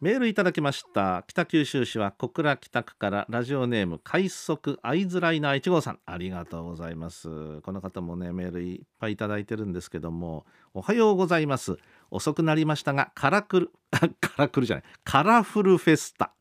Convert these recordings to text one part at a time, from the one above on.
メールいただきました。北九州市は小倉北区からラジオネーム快速アイズライナー1号さん。ありがとうございます。この方もねメールいっぱいいただいてるんですけどもおはようございます。遅くなりましたがカラクル カラクルじゃないカラフルフェスタ。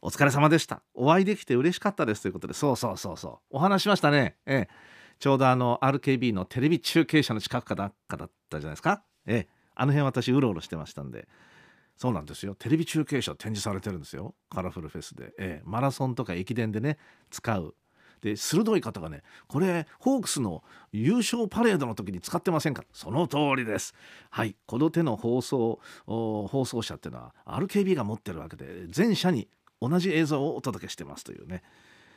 お疲れ様でした。お会いできて嬉しかったですということで。そうそうそうそう。お話しましたね。ええ。ちょうどあの RKB のテレビ中継車の近くかだったじゃないですか。ええ。あの辺私うろうろしてましたんで。そうなんですよ。テレビ中継車展示されてるんですよ。カラフルフェスで、ええ、マラソンとか駅伝でね使う。で鋭い方がねこれホークスの優勝パレードの時に使ってませんか？その通りです。はい。この手の放送放送車っていうのは RKB が持ってるわけで全社に同じ映像をお届けしてますというね、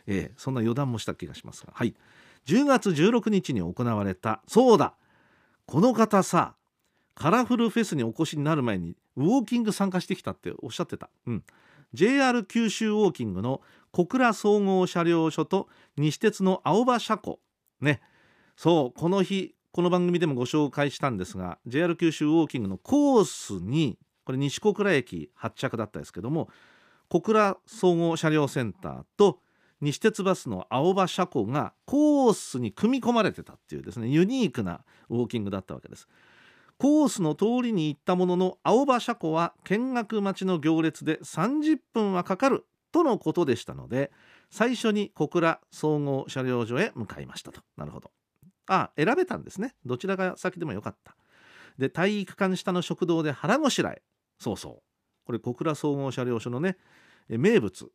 ええ、そんな余談もした気がしますが。はい。10月16日に行われたそうだ。この方さカラフルフェスにお越しになる前にウォーキング参加してきたっておっしゃってた、うん、JR 九州ウォーキングの小倉総合車両所と西鉄の青葉車庫。ね。そうこの日この番組でもご紹介したんですが JR 九州ウォーキングのコースにこれ西小倉駅発着だったですけども小倉総合車両センターと西鉄バスの青葉車庫がコースに組み込まれてたっていうですねユニークなウォーキングだったわけです。コースの通りに行ったものの青葉車庫は見学待ちの行列で30分はかかるとのことでしたので最初に小倉総合車両所へ向かいましたと。なるほど。あ選べたんですね。どちらが先でもよかった。で体育館下の食堂で腹ごしらえ。そうそう。これ小倉総合車両所のね名物、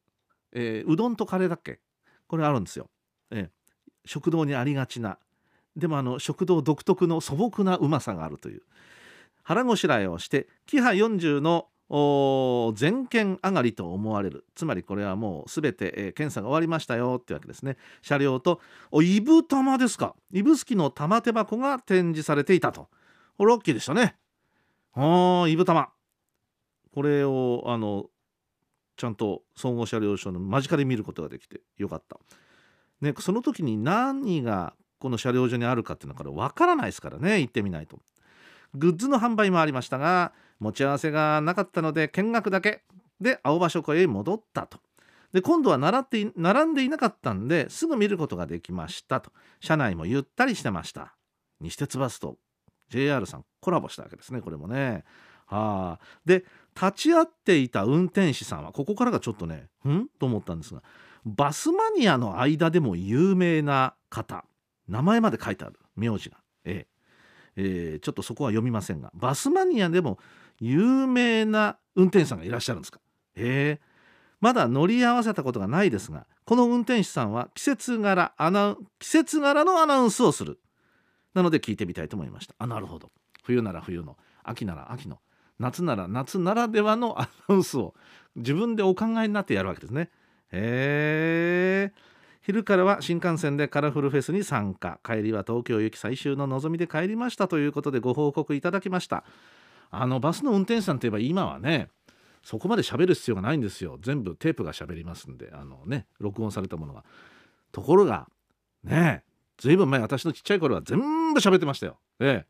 えー、うどんとカレーだっけ？これあるんですよ、えー、食堂にありがちなでもあの食堂独特の素朴なうまさがあるという腹ごしらえをしてキハ40の全県上がりと思われる。つまりこれはもう全て、えー、検査が終わりましたよっていうわけですね。車両とおイブ玉ですか。指宿の玉手箱が展示されていたと。ラッキーでしたね。あイブ玉。これをあのちゃんと総合車両所の間近で見ることができてよかった。ね、その時に何がこの車両所にあるかっていうのから分からないですからね。行ってみないと。グッズの販売もありましたが持ち合わせがなかったので見学だけ。で青葉書庫へ戻ったと。で今度は並って並んでいなかったんですぐ見ることができましたと。車内もゆったりしてました。西鉄バスと JR さんコラボしたわけですねこれもね。はあ。で立ち会っていた運転手さんはここからがちょっとねん？と思ったんですがバスマニアの間でも有名な方。名前まで書いてある。名字が、ええ。えー、ちょっとそこは読みませんが。バスマニアでも有名な運転手さんがいらっしゃるんですか？ええ。まだ乗り合わせたことがないですがこの運転手さんは季節柄アナ季節柄のアナウンスをする。なので聞いてみたいと思いました。あなるほど。冬なら冬の秋なら秋の夏なら夏ならではのアナウンスを自分でお考えになってやるわけですね。へえ。昼からは新幹線でカラフルフェスに参加。帰りは東京行き最終の望みで帰りましたということでご報告いただきました。あのバスの運転手さんといえば今はねそこまで喋る必要がないんですよ。全部テープが喋りますんで。あのね録音されたものが。ところがねずいぶん前私のちっちゃい頃は全部喋ってましたよ。ええ。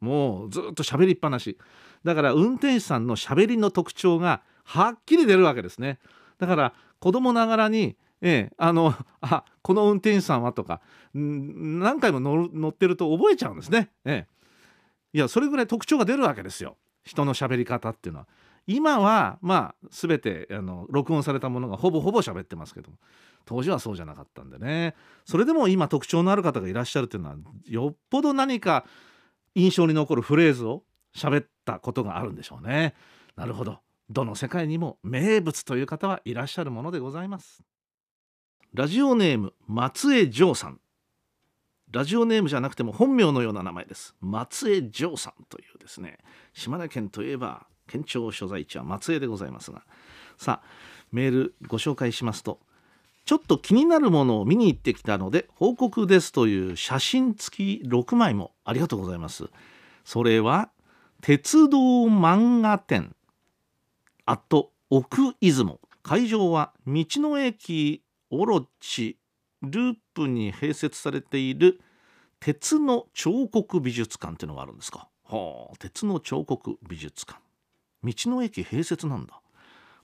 もうずっと喋りっぱなし。だから運転手さんの喋りの特徴がはっきり出るわけですね。だから子供ながらにええ、あの あこの運転手さんはとか何回も乗ってると覚えちゃうんですね。ええ、いやそれぐらい特徴が出るわけですよ人の喋り方っていうのは。今はまあ全てあの録音されたものがほぼほぼ喋ってますけども当時はそうじゃなかったんでねそれでも今特徴のある方がいらっしゃるっていうのはよっぽど何か印象に残るフレーズを喋ったことがあるんでしょうね。なるほどどの世界にも名物という方はいらっしゃるものでございます。ラジオネーム松江城さん。ラジオネームじゃなくても本名のような名前です。松江城さんというですね。島根県といえば県庁所在地は松江でございますが。さあメールご紹介しますとちょっと気になるものを見に行ってきたので報告ですという写真付き6枚もありがとうございます。それは鉄道漫画展アット奥出雲。会場は道の駅オロチループに併設されている鉄の彫刻美術館っていうのがあるんですか？はあ鉄の彫刻美術館。道の駅併設なんだ。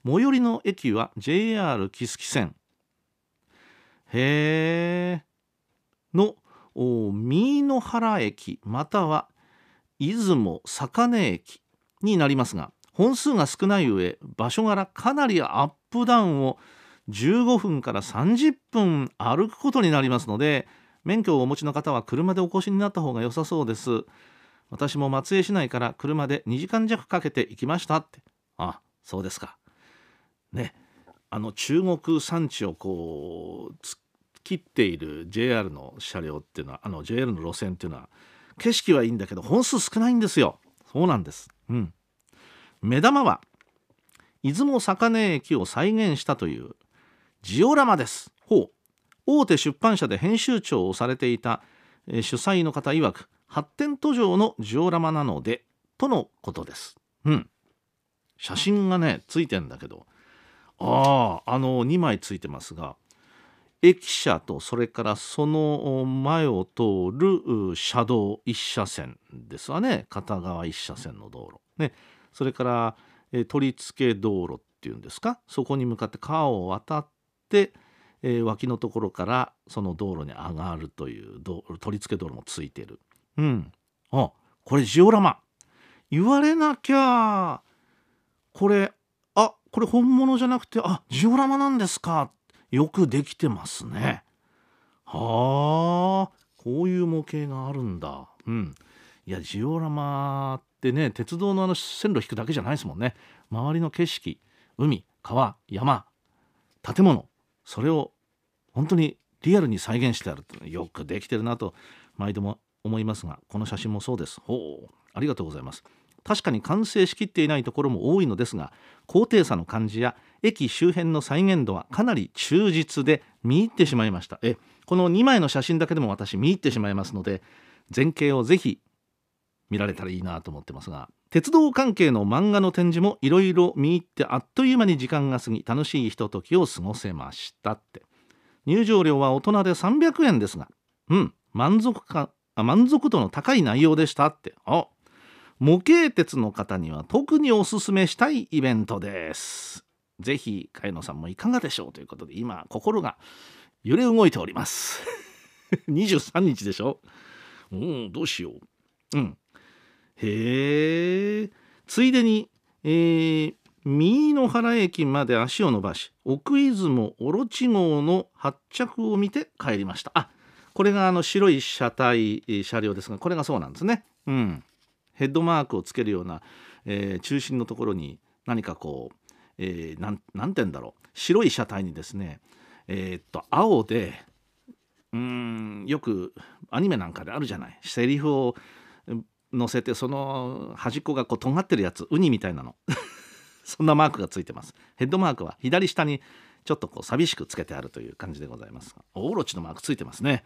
最寄りの駅は JR 木次線。へえ。の三野原駅または出雲坂根駅になりますが本数が少ない上場所柄かなりアップダウンを15分から30分歩くことになりますので免許をお持ちの方は車でお越しになった方が良さそうです。私も松江市内から車で2時間弱かけて行きましたって。あそうですか。ね。あの中国山地をこう切っている JR の車両っていうのはあの JR の路線っていうのは景色はいいんだけど本数少ないんですよ。そうなんです。うん。目玉は出雲坂根駅を再現したというジオラマです。ほう。大手出版社で編集長をされていた、えー、主催の方曰く発展途上のジオラマなのでとのことです。うん。写真がねついてんだけど。あああの2枚ついてますが駅舎とそれからその前を通る車道1車線ですわね。片側1車線の道路。ね。それから、え取り付け道路っていうんですか？そこに向かって川を渡って、えー、脇のところからその道路に上がるという取り付け道路もついてる。うん。あこれジオラマ。言われなきゃこれあこれ本物じゃなくてあジオラマなんですか。よくできてますね。はあこういう模型があるんだ。うん。いやジオラマってね鉄道のあの線路引くだけじゃないですもんね。周りの景色海川山建物。それを本当にリアルに再現してあるってよくできてるなと毎度も思いますがこの写真もそうです。ほうありがとうございます。確かに完成しきっていないところも多いのですが高低差の感じや駅周辺の再現度はかなり忠実で見入ってしまいました。えこの2枚の写真だけでも私見入ってしまいますので前景をぜひ見られたらいいなと思ってますが鉄道関係の漫画の展示もいろいろ見入ってあっという間に時間が過ぎ楽しいひとときを過ごせましたって。入場料は大人で300円ですがうん満足感満足度の高い内容でしたって。あ模型鉄の方には特におすすめしたいイベントです。ぜひ茅野さんもいかがでしょうということで今心が揺れ動いております。23日でしょ？うんどうしよう。うん。へえついでに、えー、三野原駅まで足を伸ばし奥出雲オロチ号の発着を見て帰りました。あこれがあの白い車体車両ですがこれがそうなんですね。うん。ヘッドマークをつけるような、えー、中心のところに何かこう、えー、なんなんて言うんだろう。白い車体にですねえー、っと青でうんよくアニメなんかであるじゃない。セリフを乗せてその端っこがこう尖ってるやつウニみたいなの。そんなマークがついてます。ヘッドマークは左下にちょっとこう寂しくつけてあるという感じでございます。オーロチのマークついてますね、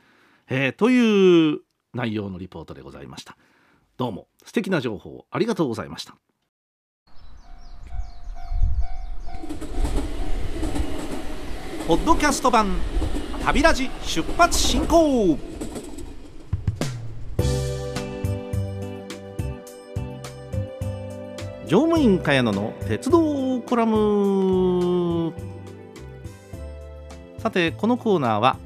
えー、という内容のリポートでございました。どうも素敵な情報ありがとうございました。ポッドキャスト版旅ラジ出発進行。乗務員茅野の鉄道コラム。さてこのコーナーは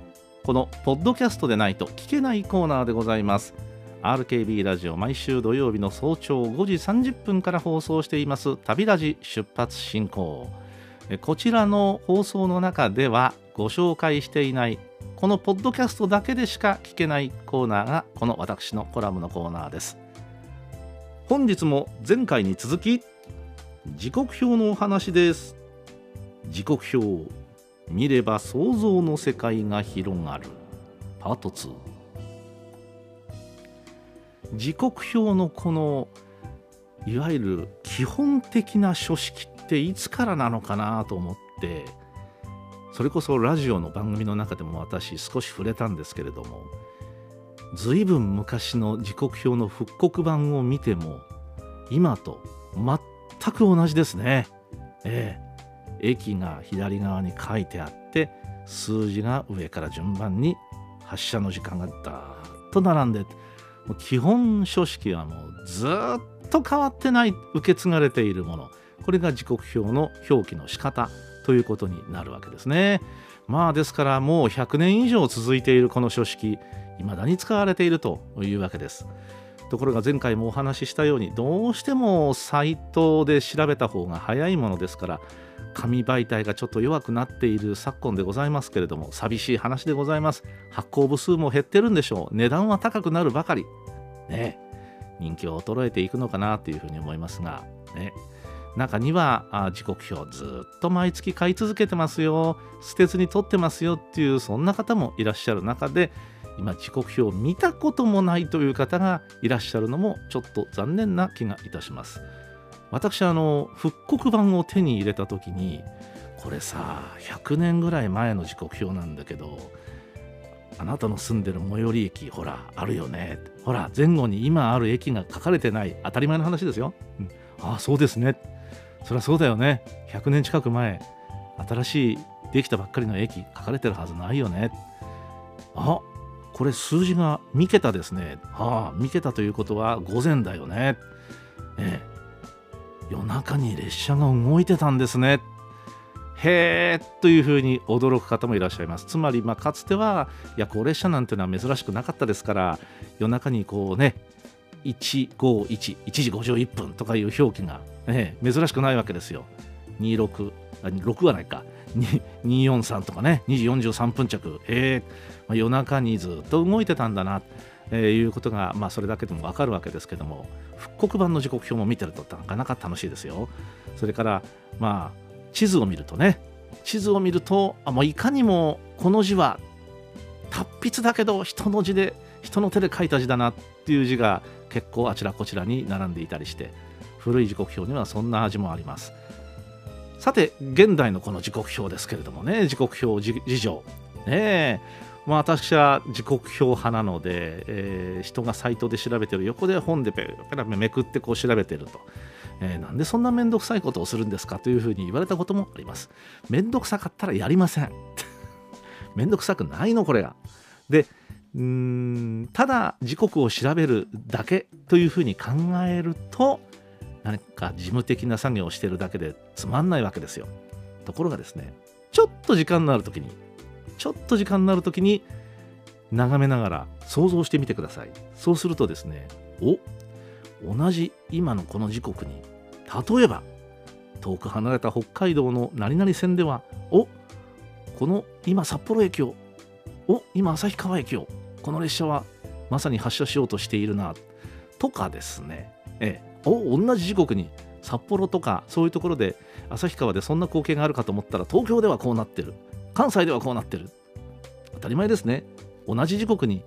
このポッドキャストでないと聞けないコーナーでございます。RKB ラジオ毎週土曜日の早朝5時30分から放送しています。旅ラジ出発進行。こちらの放送の中ではご紹介していないこのポッドキャストだけでしか聞けないコーナーがこの私のコラムのコーナーです。本日も前回に続き時刻表のお話です。時刻表見れば想像の世界が広がる。パート2時刻表のこのいわゆる基本的な書式っていつからなのかなと思っってそれこそラジオの番組の中でも私少し触れたんですけれども随分昔の時刻表の復刻版を見ても今と全く同じですね。ええ、駅が左側に書いてあって数字が上から順番に発車の時間がダーッと並んで基本書式はもうずっと変わってない受け継がれているものこれが時刻表の表記の仕方ということになるわけですね。まあですからもう100年以上続いているこの書式未だに使われているというわけです。ところが前回もお話ししたようにどうしてもサイトで調べた方が早いものですから紙媒体がちょっと弱くなっている昨今でございますけれども寂しい話でございます。発行部数も減ってるんでしょう。値段は高くなるばかり。ね。人気は衰えていくのかなというふうに思いますが。ね。中には時刻表ずっと毎月買い続けてますよ。捨てずに取ってますよっていうそんな方もいらっしゃる中で今時刻表を見たこともないという方がいらっしゃるのもちょっと残念な気がいたします。私あの復刻版を手に入れた時にこれさ100年ぐらい前の時刻表なんだけどあなたの住んでる最寄り駅ほらあるよね。ほら前後に今ある駅が書かれてない。当たり前の話ですよ、うん、ああそうですね。そりゃそうだよね。100年近く前新しいできたばっかりの駅書かれてるはずないよね。あこれ数字が3桁ですね。はあ、3桁ということは午前だよね。ええ、夜中に列車が動いてたんですね。へえというふうに驚く方もいらっしゃいます。つまり、まあ、かつては夜行列車なんていうのは珍しくなかったですから夜中にこうね151、1時51分とかいう表記が、ええ、珍しくないわけですよ。26、6はないか。243とかね2時43分着えー、まあ、夜中にずっと動いてたんだなえー、いうことが、まあ、それだけでも分かるわけですけども復刻版の時刻表も見てるとなかなか楽しいですよ。それからまあ地図を見るとね地図を見るとあもういかにもこの字は達筆だけど人の字で人の手で書いた字だなっていう字が結構あちらこちらに並んでいたりして古い時刻表にはそんな味もあります。さて現代のこの時刻表ですけれどもね時刻表事情。ねまあ、私は時刻表派なので、えー、人がサイトで調べてる。横で本でペラペラめくってこう調べてると、えー、なんでそんな面倒くさいことをするんですかというふうに言われたこともあります。面倒くさかったらやりません。面倒くさくないのこれが。でうんただ時刻を調べるだけというふうに考えると何か事務的な作業をしてるだけでつまんないわけですよ。ところがですねちょっと時間のある時にちょっと時間のある時に眺めながら想像してみてください。そうするとですねお同じ今のこの時刻に例えば遠く離れた北海道の何々線ではおこの今札幌駅をお今旭川駅をこの列車はまさに発車しようとしているなとかですねええお同じ時刻に札幌とかそういうところで旭川でそんな光景があるかと思ったら東京ではこうなってる。関西ではこうなってる。当たり前ですね。同じ時刻に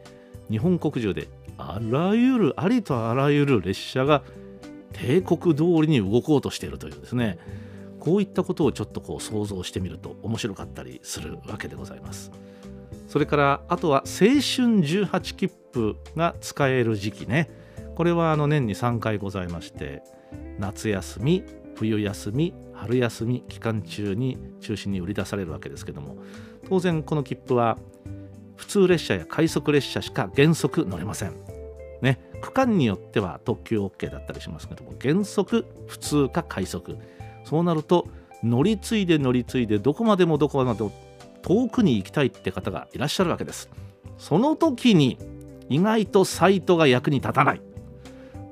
日本国中であらゆるありとあらゆる列車が帝国通りに動こうとしているというですね。こういったことをちょっとこう想像してみると面白かったりするわけでございます。それからあとは青春18切符が使える時期ね。これはあの年に3回ございまして夏休み冬休み春休み期間中に中心に売り出されるわけですけども当然この切符は普通列車や快速列車しか原則乗れません。ね、区間によっては特急 OK だったりしますけども原則普通か快速。そうなると乗り継いで乗り継いでどこまでもどこまでも遠くに行きたいって方がいらっしゃるわけです。その時に意外とサイトが役に立たない。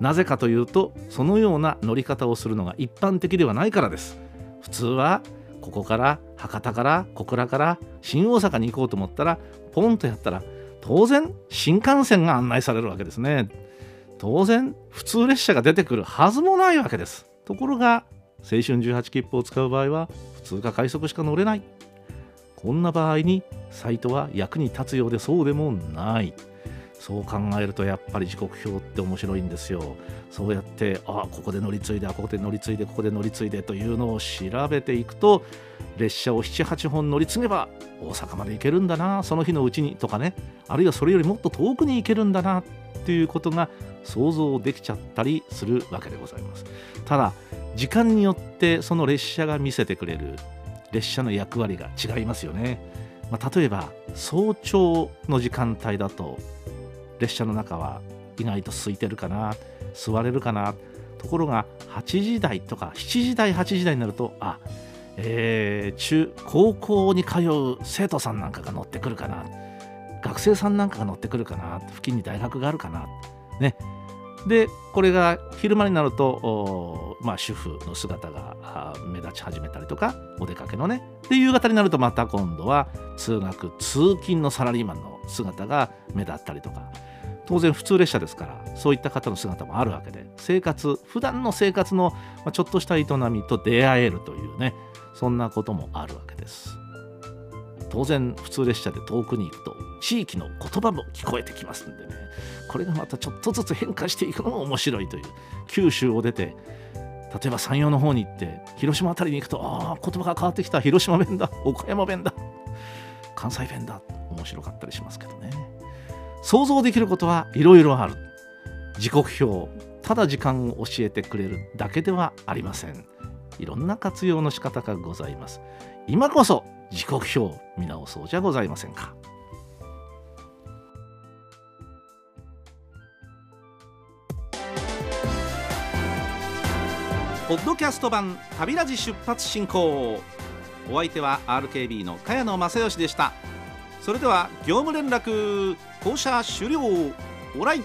なぜかというとそのような乗り方をするのが一般的ではないからです。普通はここから博多から小倉から新大阪に行こうと思ったらポンとやったら当然新幹線が案内されるわけですね。当然普通列車が出てくるはずもないわけです。ところが青春18切符を使う場合は普通か快速しか乗れない。こんな場合にサイトは役に立つようでそうでもない。そう考えるとやっぱり時刻表って面白いんですよ。そうやってあここで乗り継いでここで乗り継いでここで乗り継いでというのを調べていくと列車を78本乗り継げば大阪まで行けるんだなその日のうちにとかね。あるいはそれよりもっと遠くに行けるんだなっていうことが想像できちゃったりするわけでございます。ただ時間によってその列車が見せてくれる列車の役割が違いますよね、まあ、例えば早朝の時間帯だと列車の中は意外と空いてるかな座れるかなところが8時台とか7時台8時台になるとあえー、中高校に通う生徒さんなんかが乗ってくるかな学生さんなんかが乗ってくるかな付近に大学があるかなね。でこれが昼間になると、まあ、主婦の姿が目立ち始めたりとかお出かけのね。で夕方になるとまた今度は通学通勤のサラリーマンの姿が目立ったりとか。当然普通列車ですからそういった方の姿もあるわけで生活普段の生活のちょっとした営みと出会えるというねそんなこともあるわけです。当然普通列車で遠くに行くと地域の言葉も聞こえてきますんでね。これがまたちょっとずつ変化していくのも面白いという九州を出て例えば山陽の方に行って広島辺りに行くとああ言葉が変わってきた。広島弁だ。岡山弁だ。関西弁だ。面白かったりしますけどね。想像できることはいろいろある。時刻表ただ時間を教えてくれるだけではありません。いろんな活用の仕方がございます。今こそ時刻表見直そうじゃございませんか。ポッドキャスト版旅ラジ出発進行。お相手は RKB の茅野正義でした。それでは業務連絡降車終了。オライ。